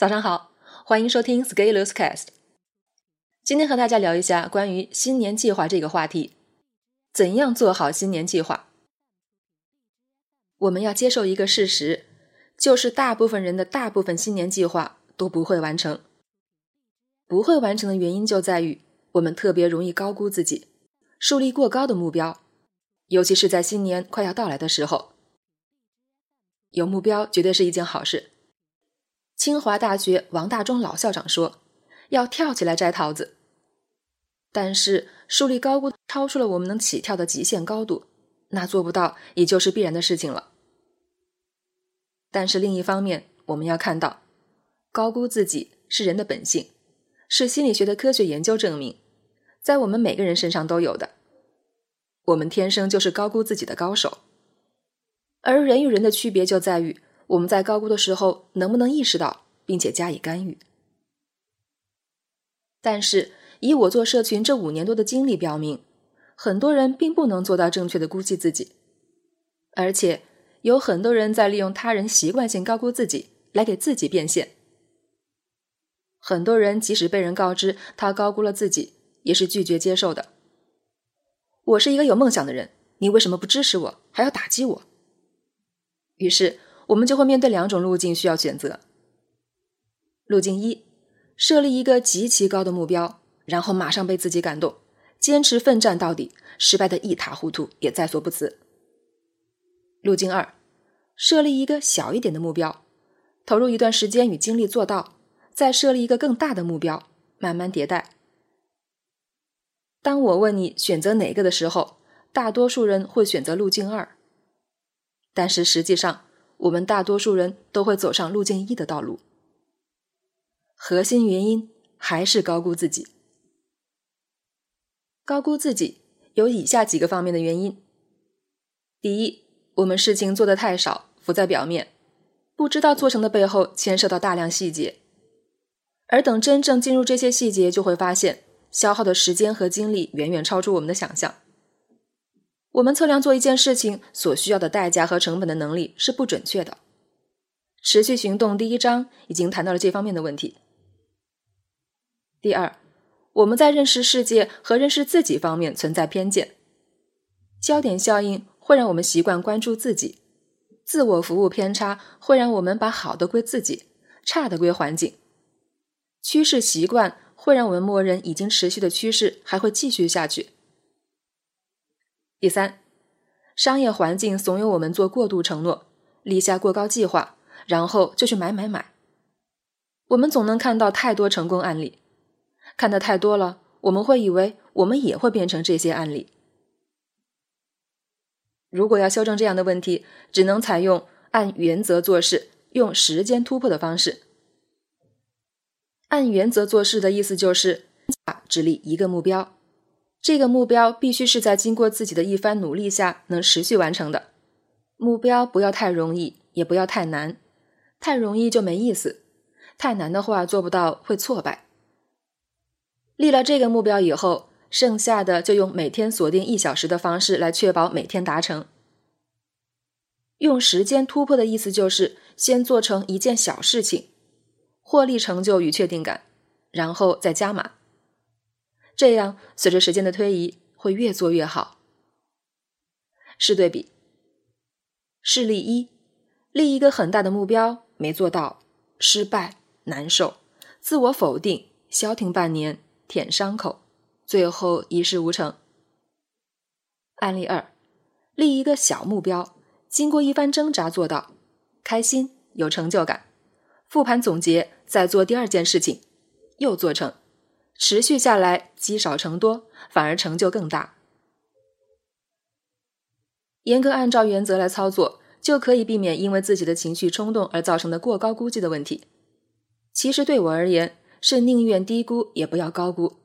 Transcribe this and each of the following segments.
早上好，欢迎收听 Scaleus Cast。今天和大家聊一下关于新年计划这个话题。怎样做好新年计划？我们要接受一个事实，就是大部分人的大部分新年计划都不会完成。不会完成的原因就在于我们特别容易高估自己，树立过高的目标，尤其是在新年快要到来的时候。有目标绝对是一件好事。清华大学王大中老校长说：“要跳起来摘桃子。”但是树立高估超出了我们能起跳的极限高度，那做不到也就是必然的事情了。但是另一方面，我们要看到，高估自己是人的本性，是心理学的科学研究证明，在我们每个人身上都有的。我们天生就是高估自己的高手。而人与人的区别就在于，我们在高估的时候能不能意识到，并且加以干预。但是，以我做社群这五年多的经历表明，很多人并不能做到正确的估计自己，而且有很多人在利用他人习惯性高估自己来给自己变现。很多人即使被人告知他高估了自己，也是拒绝接受的。我是一个有梦想的人，你为什么不支持我，还要打击我？于是，我们就会面对两种路径需要选择。路径一，设立一个极其高的目标，然后马上被自己感动，坚持奋战到底，失败的一塌糊涂也在所不辞。路径二，设立一个小一点的目标，投入一段时间与精力做到，再设立一个更大的目标，慢慢迭代。当我问你选择哪个的时候，大多数人会选择路径二。但是实际上，我们大多数人都会走上路径一的道路。核心原因还是高估自己。高估自己有以下几个方面的原因：第一，我们事情做的太少，浮在表面，不知道做成的背后牵涉到大量细节，而等真正进入这些细节，就会发现消耗的时间和精力远远超出我们的想象。我们测量做一件事情所需要的代价和成本的能力是不准确的。持续行动第一章已经谈到了这方面的问题。第二，我们在认识世界和认识自己方面存在偏见。焦点效应会让我们习惯关注自己，自我服务偏差会让我们把好的归自己，差的归环境。趋势习惯会让我们默认已经持续的趋势还会继续下去。第三，商业环境怂恿我们做过度承诺，立下过高计划，然后就去买买买。我们总能看到太多成功案例，看的太多了，我们会以为我们也会变成这些案例。如果要修正这样的问题，只能采用按原则做事、用时间突破的方式。按原则做事的意思就是，只立一个目标。这个目标必须是在经过自己的一番努力下能持续完成的。目标不要太容易，也不要太难。太容易就没意思，太难的话做不到会挫败。立了这个目标以后，剩下的就用每天锁定一小时的方式来确保每天达成。用时间突破的意思就是先做成一件小事情，获利成就与确定感，然后再加码。这样，随着时间的推移，会越做越好。试对比：事例一，立一个很大的目标没做到，失败难受，自我否定，消停半年，舔伤口，最后一事无成。案例二，立一个小目标，经过一番挣扎做到，开心有成就感，复盘总结，再做第二件事情，又做成。持续下来，积少成多，反而成就更大。严格按照原则来操作，就可以避免因为自己的情绪冲动而造成的过高估计的问题。其实对我而言，是宁愿低估也不要高估。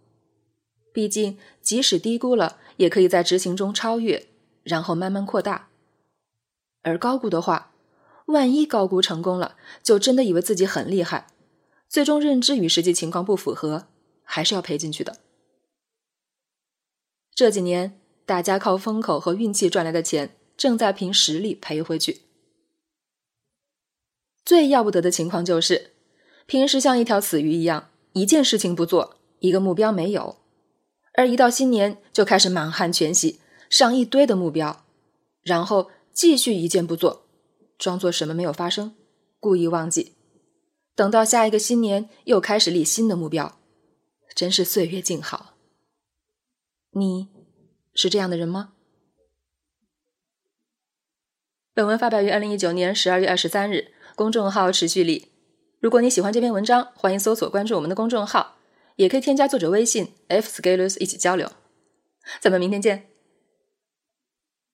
毕竟，即使低估了，也可以在执行中超越，然后慢慢扩大。而高估的话，万一高估成功了，就真的以为自己很厉害，最终认知与实际情况不符合。还是要赔进去的。这几年，大家靠风口和运气赚来的钱，正在凭实力赔回去。最要不得的情况就是，平时像一条死鱼一样，一件事情不做，一个目标没有；而一到新年，就开始满汉全席，上一堆的目标，然后继续一件不做，装作什么没有发生，故意忘记。等到下一个新年，又开始立新的目标，真是岁月静好。你是这样的人吗？本文发表于二零一九年十二月二十三日，公众号持续力。如果你喜欢这篇文章，欢迎搜索关注我们的公众号，也可以添加作者微信，f scales 一起交流。咱们明天见。